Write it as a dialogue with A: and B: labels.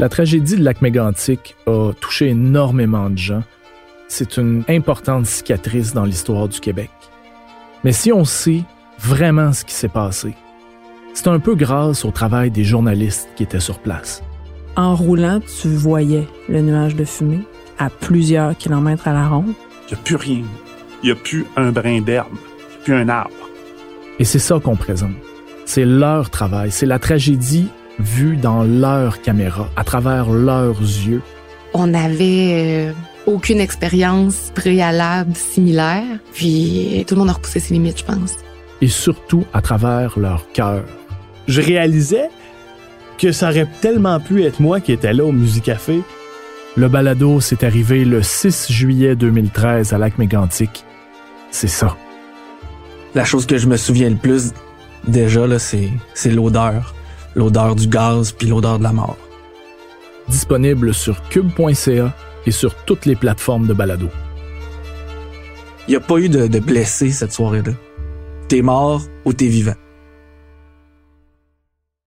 A: La tragédie de lac mégantic a touché énormément de gens. C'est une importante cicatrice dans l'histoire du Québec. Mais si on sait vraiment ce qui s'est passé, c'est un peu grâce au travail des journalistes qui étaient sur place.
B: En roulant, tu voyais le nuage de fumée à plusieurs kilomètres à la ronde.
C: Il n'y a plus rien. Il n'y a plus un brin d'herbe. Il n'y a plus un arbre.
A: Et c'est ça qu'on présente. C'est leur travail. C'est la tragédie vue dans leur caméra, à travers leurs yeux.
D: On n'avait euh, aucune expérience préalable similaire. Puis tout le monde a repoussé ses limites, je pense.
A: Et surtout à travers leur cœur.
E: Je réalisais que ça aurait tellement pu être moi qui étais là au Musicafé.
A: Le balado s'est arrivé le 6 juillet 2013 à Lac-Mégantic. C'est ça.
F: La chose que je me souviens le plus, déjà, là, c'est l'odeur. L'odeur du gaz puis l'odeur de la mort.
A: Disponible sur cube.ca et sur toutes les plateformes de balado.
F: Il n'y a pas eu de, de blessés cette soirée-là. T'es mort ou t'es vivant.